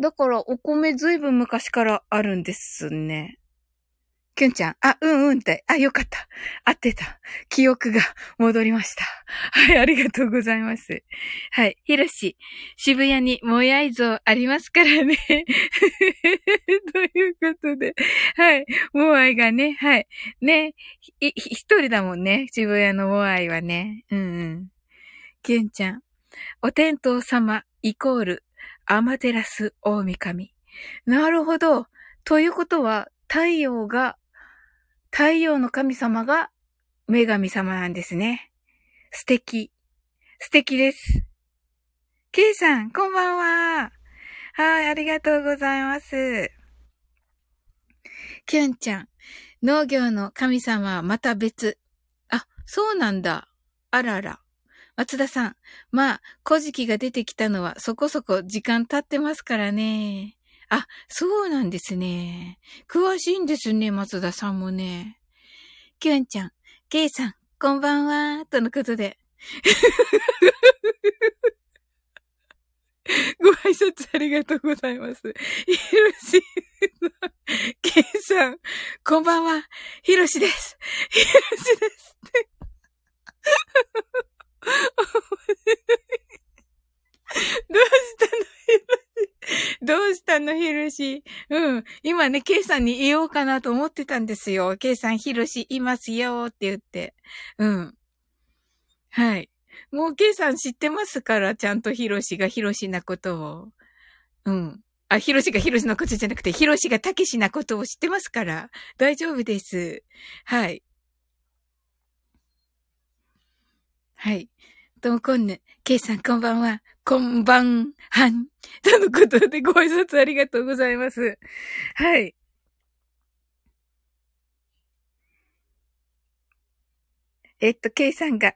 だからお米ずいぶん昔からあるんですね。きゅんちゃん、あ、うんうんって、あ、よかった。合ってた。記憶が戻りました。はい、ありがとうございます。はい、ひろし、渋谷にもやい像ありますからね。*laughs* ということで、はい、モアイがね、はい、ね、一人だもんね、渋谷のモアイはね。うんうん。きゅんちゃん、お天道様イコール、アマテラス大神。なるほど。ということは、太陽が太陽の神様が女神様なんですね。素敵。素敵です。ケイさん、こんばんは。はい、ありがとうございます。キュンちゃん、農業の神様はまた別。あ、そうなんだ。あらら。松田さん、まあ、古事記が出てきたのはそこそこ時間経ってますからね。あ、そうなんですね。詳しいんですね、松田さんもね。きゅんちゃん、けいさん、こんばんは、とのことで。*laughs* ご挨拶ありがとうございます。ひろしさん、けいさん、こんばんは、ひろしです。ひろしですって。*laughs* どうしたのひろ *laughs* どうしたの、ひろし。うん。今ね、ケイさんに言おうかなと思ってたんですよ。ケイさん、ひろしいますよって言って。うん。はい。もうケイさん知ってますから、ちゃんとヒロシがヒロシなことを。うん。あ、ヒロシがヒロシのことじゃなくて、ヒロシがタケシなことを知ってますから、大丈夫です。はい。はい。ともこんぬ、ケイさんこんばんは。こんばんはん。とのことでご挨拶ありがとうございます。はい。えっと、ケイさんが、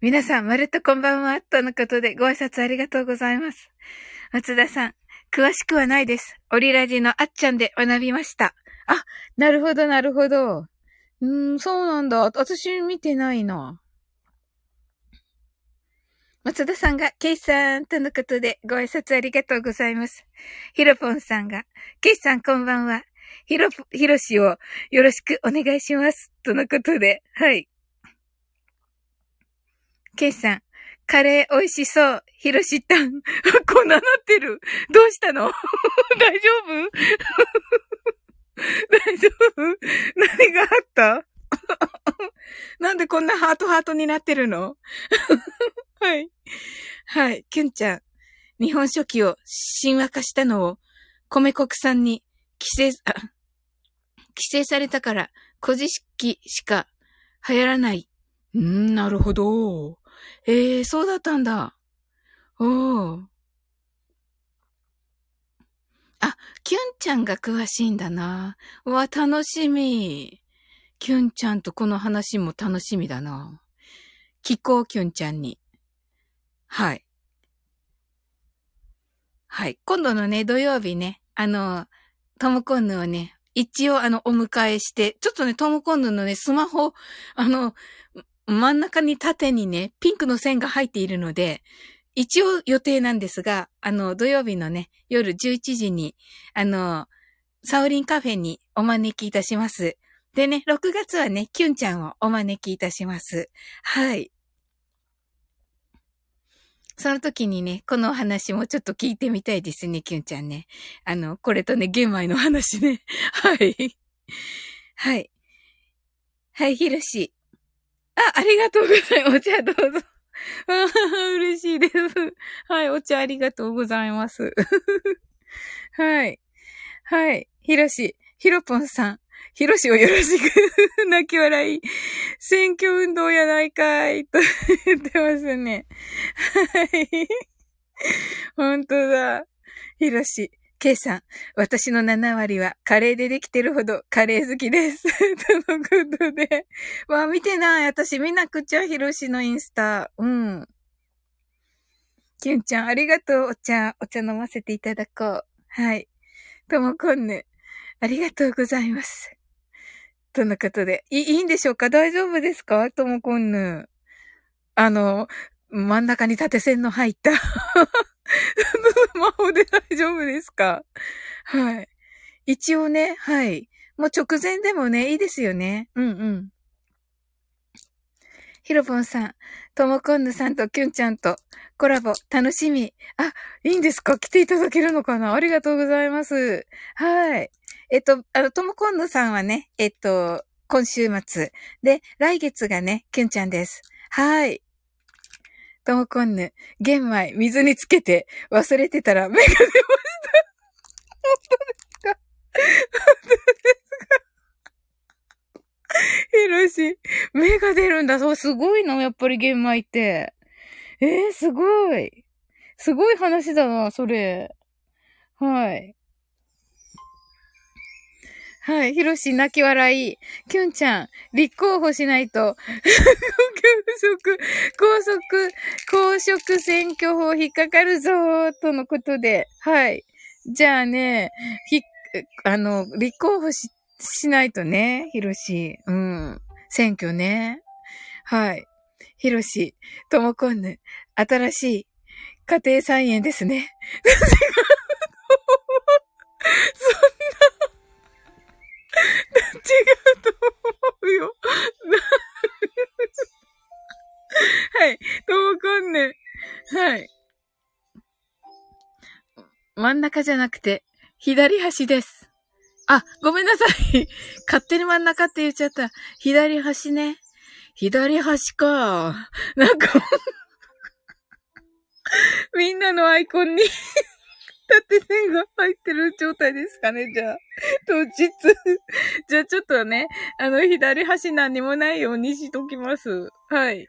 皆さん、まるっとこんばんは、とのことでご挨拶ありがとうございます。松田さん、詳しくはないです。オリラジのあっちゃんで学びました。あ、なるほど、なるほど。うん、そうなんだ。私見てないな。松田さんが、ケイさんとのことでご挨拶ありがとうございます。ヒロポンさんが、ケイさんこんばんは。ヒロ、ヒロシをよろしくお願いします。とのことで、はい。ケイさん、カレー美味しそう。ヒロシタン。こんななってる。どうしたの？*laughs* 大丈夫？*laughs* 大丈夫？何があった？*laughs* なんでこんなハートハートになってるの？はい。はい。キュンちゃん。日本書紀を神話化したのを、米国産に規制、あ、規制されたから、古事記しか流行らない。うん、なるほど。ええー、そうだったんだ。おー。あ、キュンちゃんが詳しいんだな。わ、楽しみ。キュンちゃんとこの話も楽しみだな。気候キュンちゃんに。はい。はい。今度のね、土曜日ね、あの、トムコンヌをね、一応あの、お迎えして、ちょっとね、トムコンヌのね、スマホ、あの、真ん中に縦にね、ピンクの線が入っているので、一応予定なんですが、あの、土曜日のね、夜11時に、あの、サウリンカフェにお招きいたします。でね、6月はね、キュンちゃんをお招きいたします。はい。その時にね、この話もちょっと聞いてみたいですね、キュンちゃんね。あの、これとね、玄米の話ね。*laughs* はい。はい。はい、ひろし。あ、ありがとうございます。お茶どうぞ。*laughs* 嬉しいです。はい、お茶ありがとうございます。*laughs* はい。はい、ひろし、ひろぽんさん。ひろしをよろしく泣き笑い。選挙運動やないかい。と言ってますね。はい。ほんとだ。ひろし。ケイさん、私の7割はカレーでできてるほどカレー好きです。とのことで。わ、見てない。私見なくちゃ、ひろしのインスタ。うん。キュンちゃん、ありがとう。お茶、お茶飲ませていただこう。はい。ともこんぬ。ありがとうございます。とのことで。い、いいんでしょうか？大丈夫ですか？ともこんぬ。あの、真ん中に縦線の入ったスマホで大丈夫ですか？はい。一応ね、はい。もう直前でもね、いいですよね。うんうん。ヒロポンさん、ともこんぬさんとキュンちゃんとコラボ楽しみ。あ、いいんですか？来ていただけるのかな？ありがとうございます。はい。えっと、あの、ともこんぬさんはね、えっと、今週末。で、来月がね、キュンちゃんです。はい。ともこんぬ、玄米、水につけて、忘れてたら目が出ました。本当ですか？本当ですか？ひろし、目が出るんだ。そう、すごいのやっぱり玄米って。えー、すごい。すごい話だな、それ。はい。はい。ひろし、泣き笑い。きゅんちゃん、立候補しないと。*laughs* 公職、高速、公職選挙法引っかかるぞとのことで。はい。じゃあね、ひ、あの、立候補し、しないとね、ひろし。うん。選挙ね。はい。ひろし、ともこんぬ、新しい家庭菜園ですね。そんな違うと思うよ。はい。ともこんね。はい。真ん中じゃなくて、左端です。あ、ごめんなさい。勝手に真ん中って言っちゃった。左端ね。左端か。なんかみんなのアイコンに縦線が入ってる状態ですかね、じゃあ。当日。*laughs* じゃあちょっとね、あの、左端何にもないようにしときます。はい。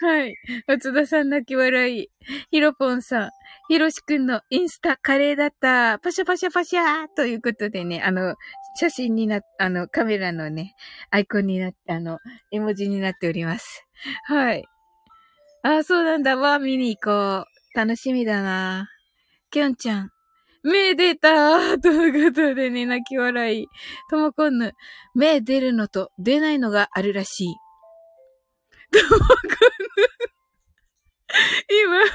はい。松田さん泣き笑い。ヒロポンさん。ヒロシくんのインスタカレーだった。パシャパシャパシャということでね、あの、写真にな、あの、カメラのね、アイコンになって、あの、絵文字になっております。はい。あ、そうなんだ。わ、見に行こう。楽しみだな。きょんちゃん。目出たということでね、泣き笑い。ともこんぬ。目出るのと出ないのがあるらしい。ともこんぬ。今、みんなの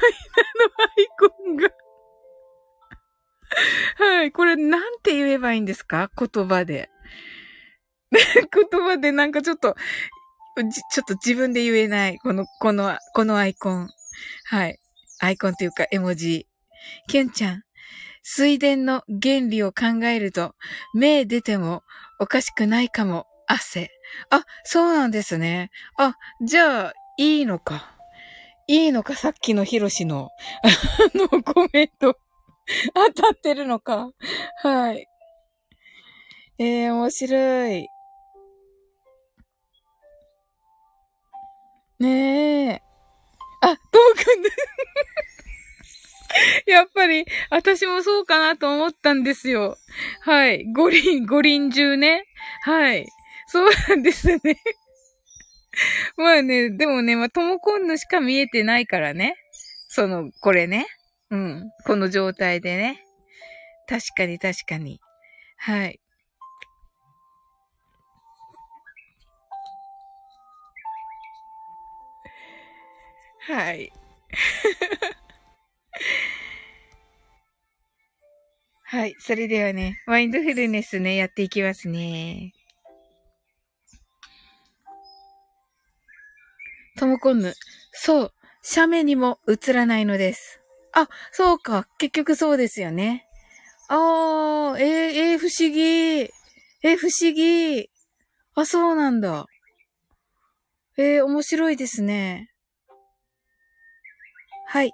アイコンがはい。これ、なんて言えばいいんですか？言葉で。言葉でなんかちょっと、ちょっと自分で言えない。この、この、このアイコン。はい。アイコンというか絵文字。ケンちゃん、水田の原理を考えると、目出てもおかしくないかも、汗。あ、そうなんですね。あ、じゃあ、いいのか。いいのか、さっきのヒロシの、あのコメント。当たってるのか。はい。えー、面白い。ねえ。あ、トークン *laughs* やっぱり、私もそうかなと思ったんですよ。はい。五輪、五輪中ね。はい。そうなんですね。*laughs* まあね、でもね、まあ、ともこんヌしか見えてないからね。その、これね。うん。この状態でね。確かに確かに。はい。はい。はい。それではね、マインドフルネスね、やっていきますね。ともこんぬ。そう。斜面にも映らないのです。あ、そうか。結局そうですよね。あー、えー、えー、不思議。えー、不思議。あ、そうなんだ。えー、面白いですね。はい。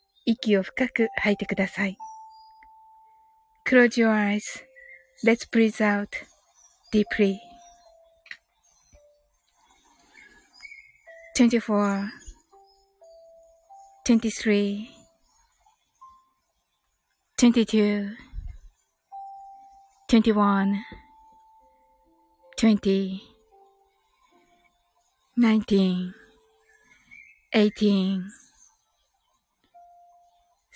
息を深く吐いてください。Close your eyes.Let's breathe out deeply. 24 23 22 21 20 19 18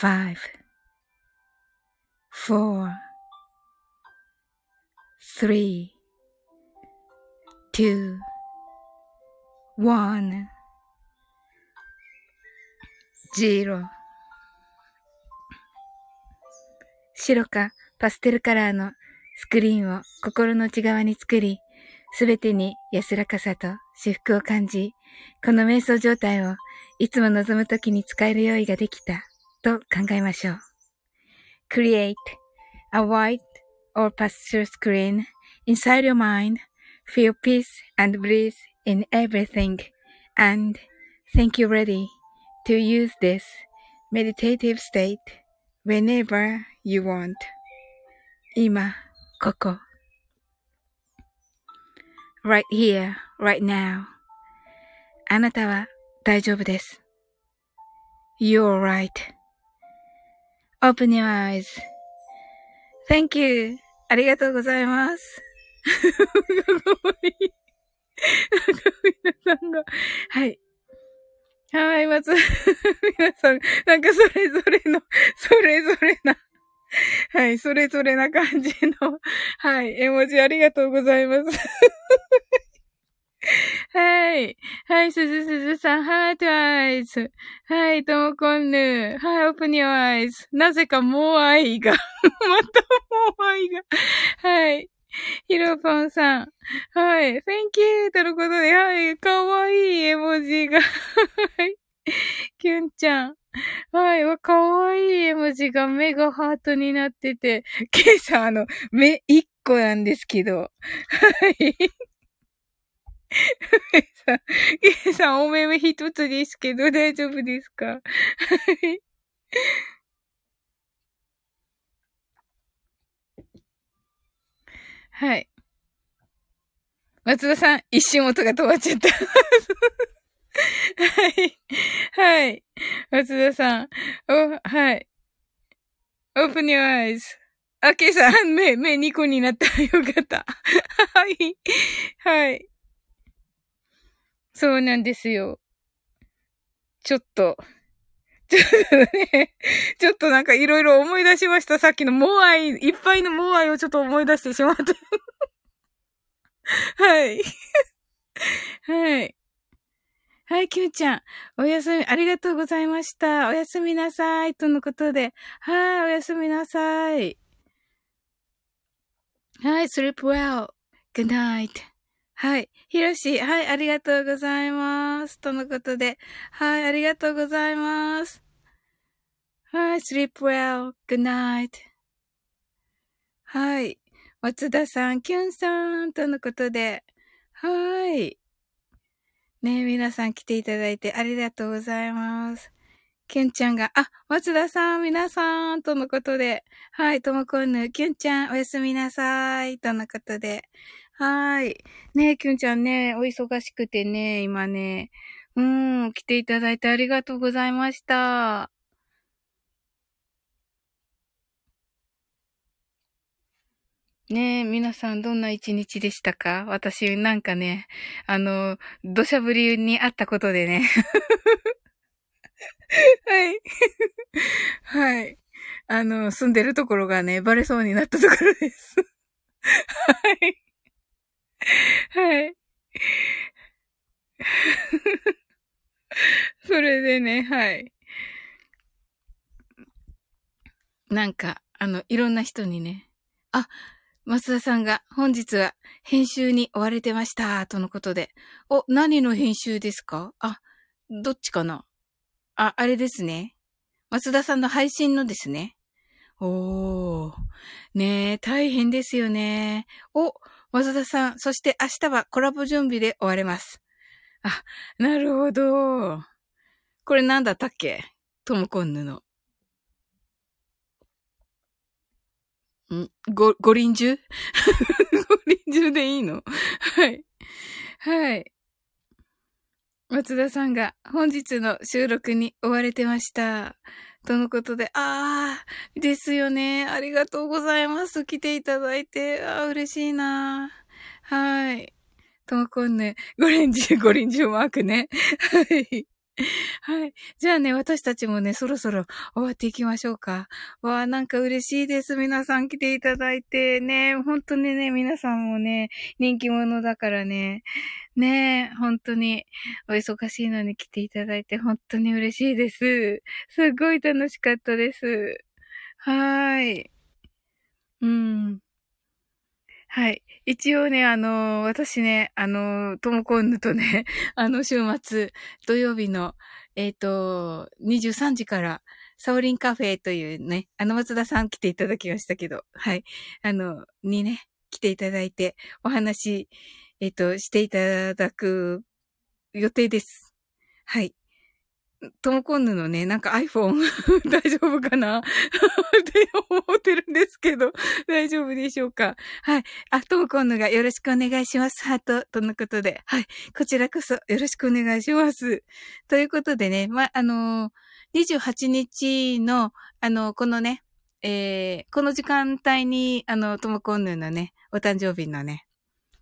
5 4 3 2 1 0白かパステルカラーのスクリーンを心の内側に作り、すべてに安らかさと至福を感じ、この瞑想状態をいつも望むときに使える用意ができた。と考えましょう。Create a white or pastel screen inside your mind. Feel peace and bliss in everything and think you're ready to use this meditative state whenever you want. 今、ここ。right here, right now. あなたは大丈夫です。You're Open your eyes.Thank you. ありがとうございます。*laughs* かわいい。皆さんが。はい。はい、まず、皆さん、*laughs* なんかそれぞれの、それぞれな、はい、それぞれな感じの、はい、絵文字ありがとうございます。はい。はい、すずすずさん、ハートアイズ。はい、ともこんぬ。はい、オープニュアイズ。なぜかもう愛が。*laughs* またもう愛が。はい。ヒロポンさん。はい。Thank you! とのことで、はい。かわいい絵文字が。はい。キュンちゃん。はい。かわいい絵文字が目がハートになってて、ケイさん、あの、目一個なんですけど。はい。さん、ゲイさん、お目目一つですけど、大丈夫ですか？はい。はい。松田さん、一瞬音が止まっちゃった。はい。はい。松田さん。お、はい。open your eyes. あけさん、目、目2個になった。よかった。*laughs* はい。はい。そうなんですよ。ちょっと、ちょっとね、ちょっとなんかいろいろ思い出しました。さっきのモアイ、いっぱいのモアイをちょっと思い出してしまった。はい。はい。はい、キューちゃん。おやすみ、ありがとうございました。おやすみなさい。とのことで。はい、おやすみなさい。はい、sleep well. Good night. はい。ひろし、はい、ありがとうございます。とのことで。はい、ありがとうございます。はい、sleep well. Good night. はい。松田さん、キュンさん、とのことで。はい。ね皆さん来ていただいてありがとうございます。キュンちゃんが、あ、松田さん、皆さん、とのことで。はい、ともこんぬ、キュンちゃん、おやすみなさい、とのことで。はーい。ねキュンちゃんね、お忙しくてね、今ね。うん、来ていただいてありがとうございました。ねえ、皆さんどんな一日でしたか？私なんかね、あの、土砂降りにあったことでね。*laughs* はい。はい。あの、住んでるところがね、バレそうになったところです。*laughs* はい。*laughs* はい。*laughs* それでね、はい。なんか、あの、いろんな人にね、あ、松田さんが本日は編集に追われてました、とのことで。お、何の編集ですかあ、どっちかなあ、あれですね。松田さんの配信のですね。おー。ねえ、大変ですよね。お、松田さん、そして明日はコラボ準備で終われます。あ、なるほど。これなんだったっけ？トモコンヌの。ん？ご、五輪中五輪中でいいの？はい。はい。松田さんが本日の収録に追われてました。とのことで、あー、ですよね。ありがとうございます。来ていただいて、あー、嬉しいなはい。ともこんね、ご臨終、ご臨終マークね。はい。*laughs* はい。じゃあね、私たちもね、そろそろ終わっていきましょうか。わあ、なんか嬉しいです。皆さん来ていただいて、ね、本当にね、皆さんもね、人気者だからね、ね、本当にお忙しいのに来ていただいて、本当に嬉しいです。すっごい楽しかったです。はーい。うん。はい。一応ね、あのー、私ね、あのー、ともこんぬとね、*laughs* あの、週末、土曜日の、えっ、ー、と、23時から、サオリンカフェというね、あの、松田さん来ていただきましたけど、はい。あの、にね、来ていただいて、お話、えっ、と、していただく予定です。はい。トモコンヌのね、なんか iPhone *laughs* 大丈夫かな？*laughs* って思ってるんですけど、大丈夫でしょうか？はい。あ、トモコンヌがよろしくお願いします。ハート、とのことで。はい。こちらこそよろしくお願いします。ということでね、ま、あのー、28日の、あのー、このね、えー、この時間帯に、あの、トモコンヌのね、お誕生日のね、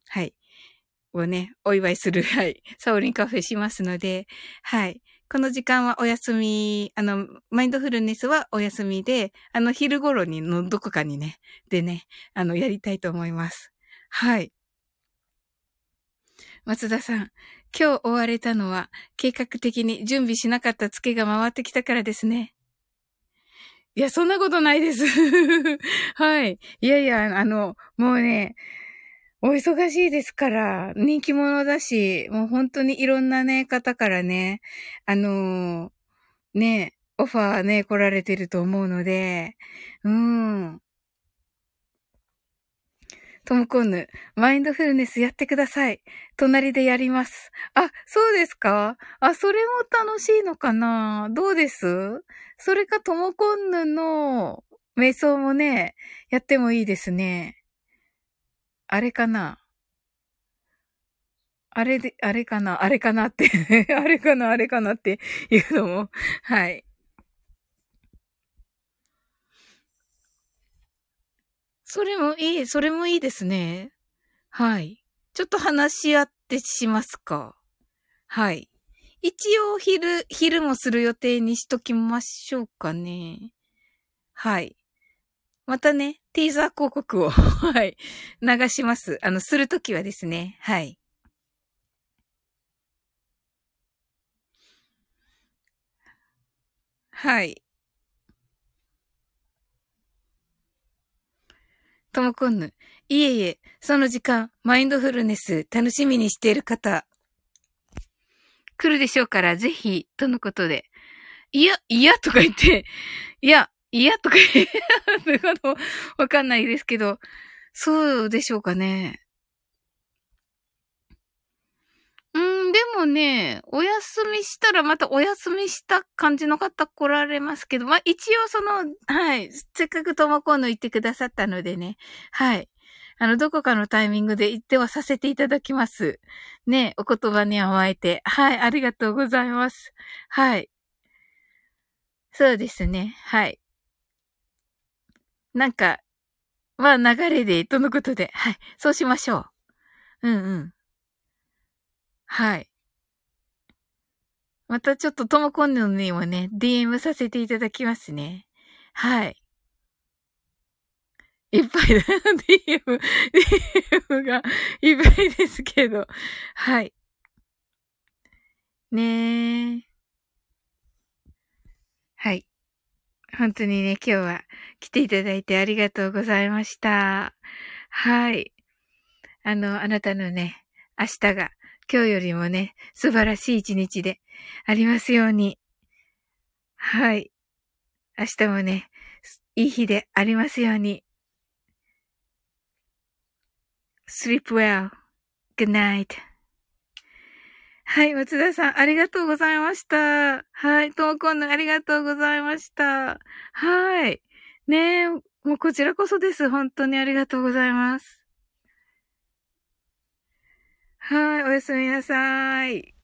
はい、をね、お祝いする、はい、サオリンカフェしますので、はい、この時間はお休み、あの、マインドフルネスはお休みで、あの、昼頃にのどこかにね、でね、あの、やりたいと思います。はい。松田さん、今日追われたのは、計画的に準備しなかったツケが回ってきたからですね。いや、そんなことないです。*laughs* はい。いやいや、あの、もうね、お忙しいですから、人気者だし、もう本当にいろんなね、方からね、あのー、ね、オファーね、来られてると思うので、うん。ともこんぬ、マインドフルネスやってください。隣でやります。あ、そうですか？あ、それも楽しいのかな？どうです？それかともこんぬの瞑想もね、やってもいいですね。あれかな？あれで、あれかな？あれかなって *laughs* あれかな？あれかな？っていうのも、はい。それもいい、それもいいですね。はい。ちょっと話し合ってしますか？はい。一応昼、昼もする予定にしときましょうかね。はい。またね、ティーザー広告を *laughs* はい、流します。あの、するときはですね。はい。はい。ともこんぬ。いえいえ、その時間、マインドフルネス楽しみにしている方、来るでしょうから、ぜひ、とのことで。いや、いやとか言って、いや、いやとか言って、*laughs* わかんないですけど、そうでしょうかね。うんでもね、お休みしたらまたお休みした感じの方来られますけど、まあ、一応その、はい、せっかくともこんの言ってくださったのでね、はい。あの、どこかのタイミングで言ってはさせていただきます。ね、お言葉に甘えて。はい、ありがとうございます。はい。そうですね、はい。なんか、まあ流れで、とのことで、はい、そうしましょう。うんうん。はい。またちょっとともこんぬにもね、DM させていただきますね。はい。いっぱいだ。*laughs* DM、DM がいっぱいですけど。はい。ねえ。はい。本当にね、今日は来ていただいてありがとうございました。はい。あの、あなたのね、明日が今日よりもね、素晴らしい一日でありますように。はい。明日もね、いい日でありますように。sleep well. good night. はい、松田さん、ありがとうございました。はい、ともこんのありがとうございました。はい。ねえ、もうこちらこそです。本当にありがとうございます。はい、おやすみなさい。